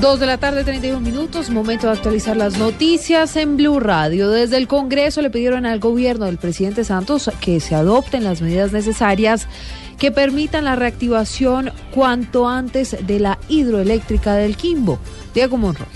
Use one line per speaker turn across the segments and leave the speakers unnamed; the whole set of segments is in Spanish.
Dos de la tarde, 31 minutos, momento de actualizar las noticias en Blue Radio. Desde el Congreso le pidieron al gobierno del presidente Santos que se adopten las medidas necesarias que permitan la reactivación cuanto antes de la hidroeléctrica del Quimbo. Diego Monroy.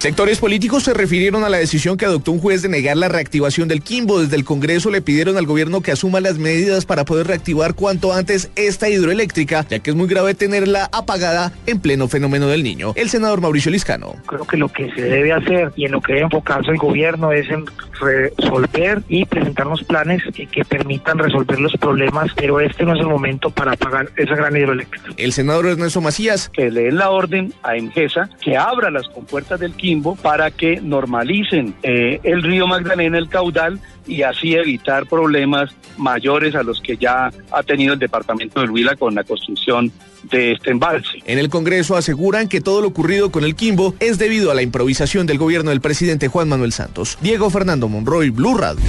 Sectores políticos se refirieron a la decisión que adoptó un juez de negar la reactivación del Quimbo. Desde el Congreso le pidieron al gobierno que asuma las medidas para poder reactivar cuanto antes esta hidroeléctrica, ya que es muy grave tenerla apagada en pleno fenómeno del niño. El senador Mauricio Liscano.
Creo que lo que se debe hacer y en lo que debe enfocarse el gobierno es en resolver y presentarnos planes que, que permitan resolver los problemas, pero este no es el momento para apagar esa gran hidroeléctrica.
El senador Ernesto Macías.
Que le den la orden a EMGESA que abra las compuertas del Quimbo para que normalicen eh, el río Magdalena, el caudal, y así evitar problemas mayores a los que ya ha tenido el departamento de Huila con la construcción de este embalse.
En el Congreso aseguran que todo lo ocurrido con el Quimbo es debido a la improvisación del gobierno del presidente Juan Manuel Santos. Diego Fernando Monroy, Blue Radio.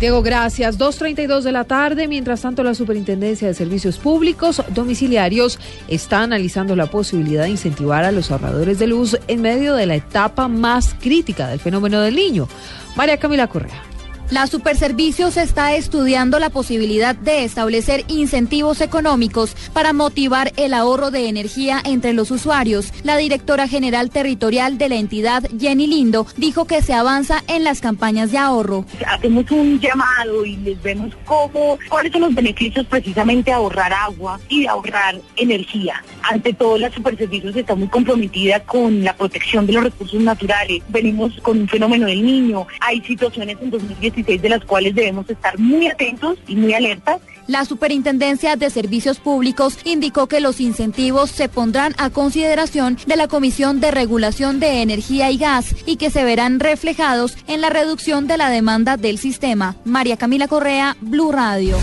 Diego, gracias. 2.32 de la tarde. Mientras tanto, la Superintendencia de Servicios Públicos Domiciliarios está analizando la posibilidad de incentivar a los ahorradores de luz en medio de la etapa más crítica del fenómeno del niño. María Camila Correa.
La Superservicios está estudiando la posibilidad de establecer incentivos económicos para motivar el ahorro de energía entre los usuarios. La directora general territorial de la entidad, Jenny Lindo, dijo que se avanza en las campañas de ahorro.
Hacemos un llamado y les vemos cómo, cuáles son los beneficios precisamente de ahorrar agua y de ahorrar energía. Ante todo, la Superservicios está muy comprometida con la protección de los recursos naturales. Venimos con un fenómeno del niño. Hay situaciones en 2017 de las cuales debemos estar muy atentos y muy alertas.
La Superintendencia de Servicios Públicos indicó que los incentivos se pondrán a consideración de la Comisión de Regulación de Energía y Gas y que se verán reflejados en la reducción de la demanda del sistema. María Camila Correa, Blue Radio.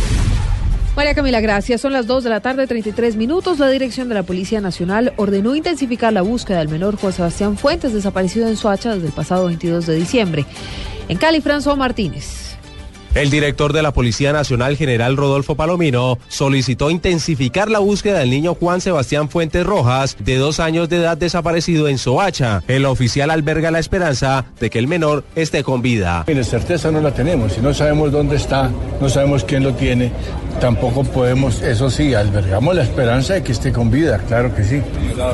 María Camila, gracias. Son las 2 de la tarde, 33 minutos. La Dirección de la Policía Nacional ordenó intensificar la búsqueda del menor Juan Sebastián Fuentes, desaparecido en Soacha desde el pasado 22 de diciembre. En Cali, François Martínez.
El director de la Policía Nacional, general Rodolfo Palomino, solicitó intensificar la búsqueda del niño Juan Sebastián Fuentes Rojas, de dos años de edad desaparecido en Soacha. El oficial alberga la esperanza de que el menor esté con vida.
Mire, certeza no la tenemos. Si no sabemos dónde está, no sabemos quién lo tiene, tampoco podemos, eso sí, albergamos la esperanza de que esté con vida, claro que sí.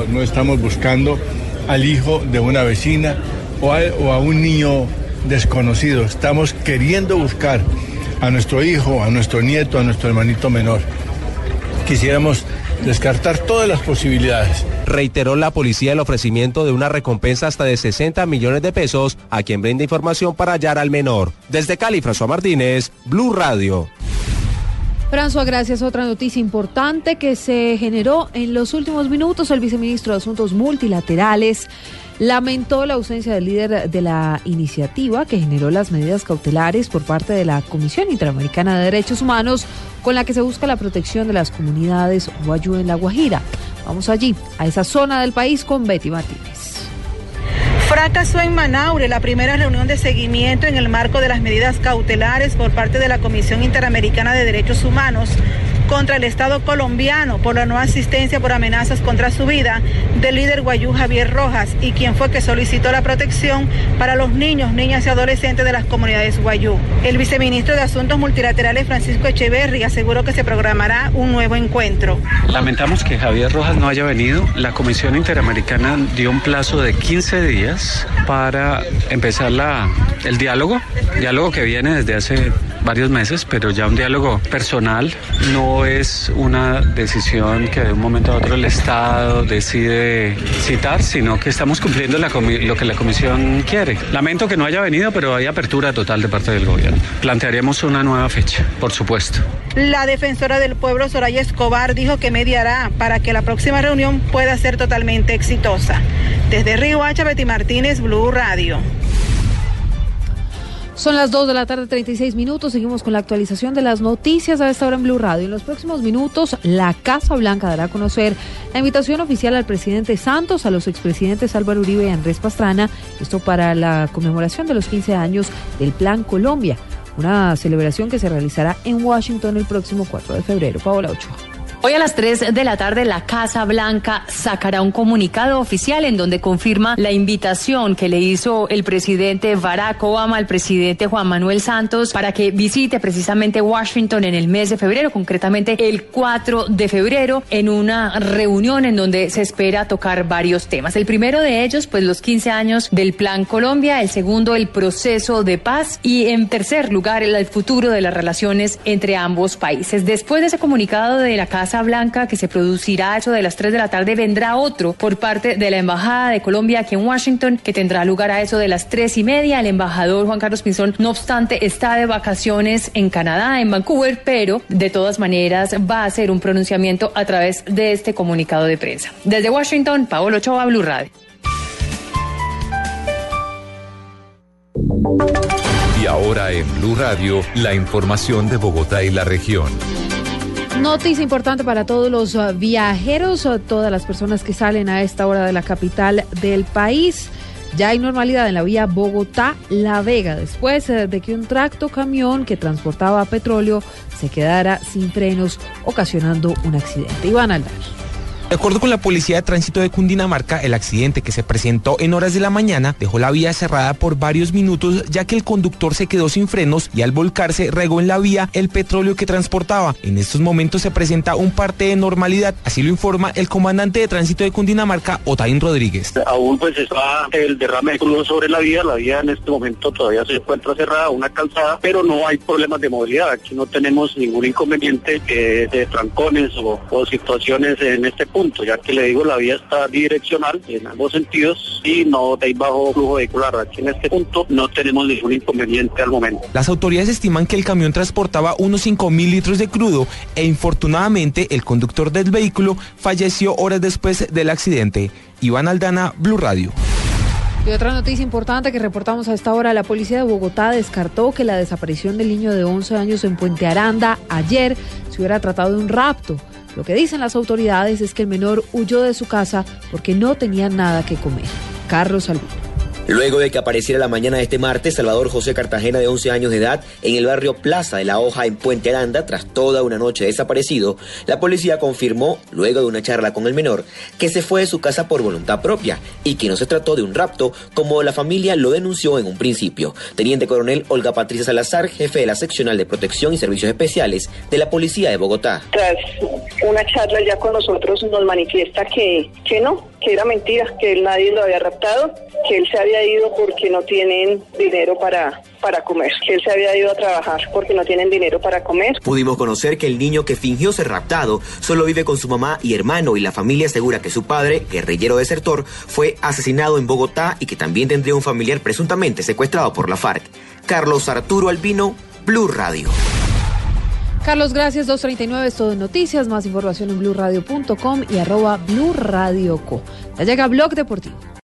No estamos buscando al hijo de una vecina o a, o a un niño desconocido. Estamos queriendo buscar a nuestro hijo, a nuestro nieto, a nuestro hermanito menor. Quisiéramos descartar todas las posibilidades.
Reiteró la policía el ofrecimiento de una recompensa hasta de 60 millones de pesos a quien brinda información para hallar al menor. Desde Cali, François Martínez, Blue Radio.
François, gracias. Otra noticia importante que se generó en los últimos minutos. El viceministro de Asuntos Multilaterales lamentó la ausencia del líder de la iniciativa que generó las medidas cautelares por parte de la Comisión Interamericana de Derechos Humanos con la que se busca la protección de las comunidades Guayú en La Guajira. Vamos allí, a esa zona del país con Betty Martínez.
Fracasó en Manaure la primera reunión de seguimiento en el marco de las medidas cautelares por parte de la Comisión Interamericana de Derechos Humanos contra el Estado colombiano por la no asistencia por amenazas contra su vida del líder guayú Javier Rojas y quien fue que solicitó la protección para los niños, niñas y adolescentes de las comunidades guayú. El viceministro de Asuntos Multilaterales Francisco Echeverri aseguró que se programará un nuevo encuentro.
Lamentamos que Javier Rojas no haya venido. La Comisión Interamericana dio un plazo de 15 días para empezar la, el diálogo, diálogo que viene desde hace varios meses, pero ya un diálogo personal no es una decisión que de un momento a otro el Estado decide citar, sino que estamos cumpliendo lo que la Comisión quiere. Lamento que no haya venido, pero hay apertura total de parte del gobierno. Plantearemos una nueva fecha, por supuesto.
La defensora del pueblo, Soraya Escobar, dijo que mediará para que la próxima reunión pueda ser totalmente exitosa. Desde Río Hacha, Betty Martínez, Blue Radio.
Son las 2 de la tarde, 36 minutos. Seguimos con la actualización de las noticias a esta hora en Blue Radio. En los próximos minutos, la Casa Blanca dará a conocer la invitación oficial al presidente Santos, a los expresidentes Álvaro Uribe y Andrés Pastrana, esto para la conmemoración de los 15 años del Plan Colombia, una celebración que se realizará en Washington el próximo 4 de febrero. Paola Ochoa.
Hoy a las 3 de la tarde la Casa Blanca sacará un comunicado oficial en donde confirma la invitación que le hizo el presidente Barack Obama al presidente Juan Manuel Santos para que visite precisamente Washington en el mes de febrero, concretamente el 4 de febrero, en una reunión en donde se espera tocar varios temas. El primero de ellos, pues los 15 años del Plan Colombia, el segundo, el proceso de paz y en tercer lugar, el futuro de las relaciones entre ambos países. Después de ese comunicado de la Casa Blanca que se producirá a eso de las 3 de la tarde vendrá otro por parte de la Embajada de Colombia aquí en Washington que tendrá lugar a eso de las 3 y media. El embajador Juan Carlos Pinzón, no obstante, está de vacaciones en Canadá, en Vancouver, pero de todas maneras va a hacer un pronunciamiento a través de este comunicado de prensa. Desde Washington, Paolo Chova, Blue Radio.
Y ahora en Blue Radio, la información de Bogotá y la región.
Noticia importante para todos los uh, viajeros, uh, todas las personas que salen a esta hora de la capital del país. Ya hay normalidad en la vía Bogotá-La Vega, después uh, de que un tracto camión que transportaba petróleo se quedara sin frenos, ocasionando un accidente. Iván Aldar.
De acuerdo con la Policía de Tránsito de Cundinamarca, el accidente que se presentó en horas de la mañana dejó la vía cerrada por varios minutos ya que el conductor se quedó sin frenos y al volcarse regó en la vía el petróleo que transportaba. En estos momentos se presenta un parte de normalidad, así lo informa el comandante de Tránsito de Cundinamarca, Otaín Rodríguez.
Aún pues está el derrame de crudo sobre la vía, la vía en este momento todavía se encuentra cerrada, una calzada, pero no hay problemas de movilidad, aquí no tenemos ningún inconveniente eh, de trancones o, o situaciones en este punto punto, ya que le digo, la vía está direccional en ambos sentidos y no hay bajo flujo vehicular. Aquí en este punto no tenemos ningún inconveniente al momento.
Las autoridades estiman que el camión transportaba unos 5 mil litros de crudo e infortunadamente el conductor del vehículo falleció horas después del accidente. Iván Aldana, Blue Radio.
Y otra noticia importante que reportamos a esta hora, la policía de Bogotá descartó que la desaparición del niño de 11 años en Puente Aranda ayer se hubiera tratado de un rapto. Lo que dicen las autoridades es que el menor huyó de su casa porque no tenía nada que comer. Carlos Albino.
Luego de que apareciera la mañana de este martes, Salvador José Cartagena, de 11 años de edad, en el barrio Plaza de la Hoja, en Puente Aranda, tras toda una noche desaparecido, la policía confirmó, luego de una charla con el menor, que se fue de su casa por voluntad propia y que no se trató de un rapto, como la familia lo denunció en un principio. Teniente Coronel Olga Patricia Salazar, jefe de la seccional de protección y servicios especiales de la Policía de Bogotá.
Tras una charla ya con nosotros nos manifiesta que, que no, que era mentira, que él nadie lo había raptado, que él se había ido porque no tienen dinero para, para comer, que él se había ido a trabajar porque no tienen dinero para comer.
Pudimos conocer que el niño que fingió ser raptado solo vive con su mamá y hermano y la familia asegura que su padre, guerrillero desertor, fue asesinado en Bogotá y que también tendría un familiar presuntamente secuestrado por la FARC. Carlos Arturo Albino, Blue Radio.
Carlos, gracias. 239 es todo en noticias. Más información en blurradio.com y arroba blurradioco. Llega Blog Deportivo.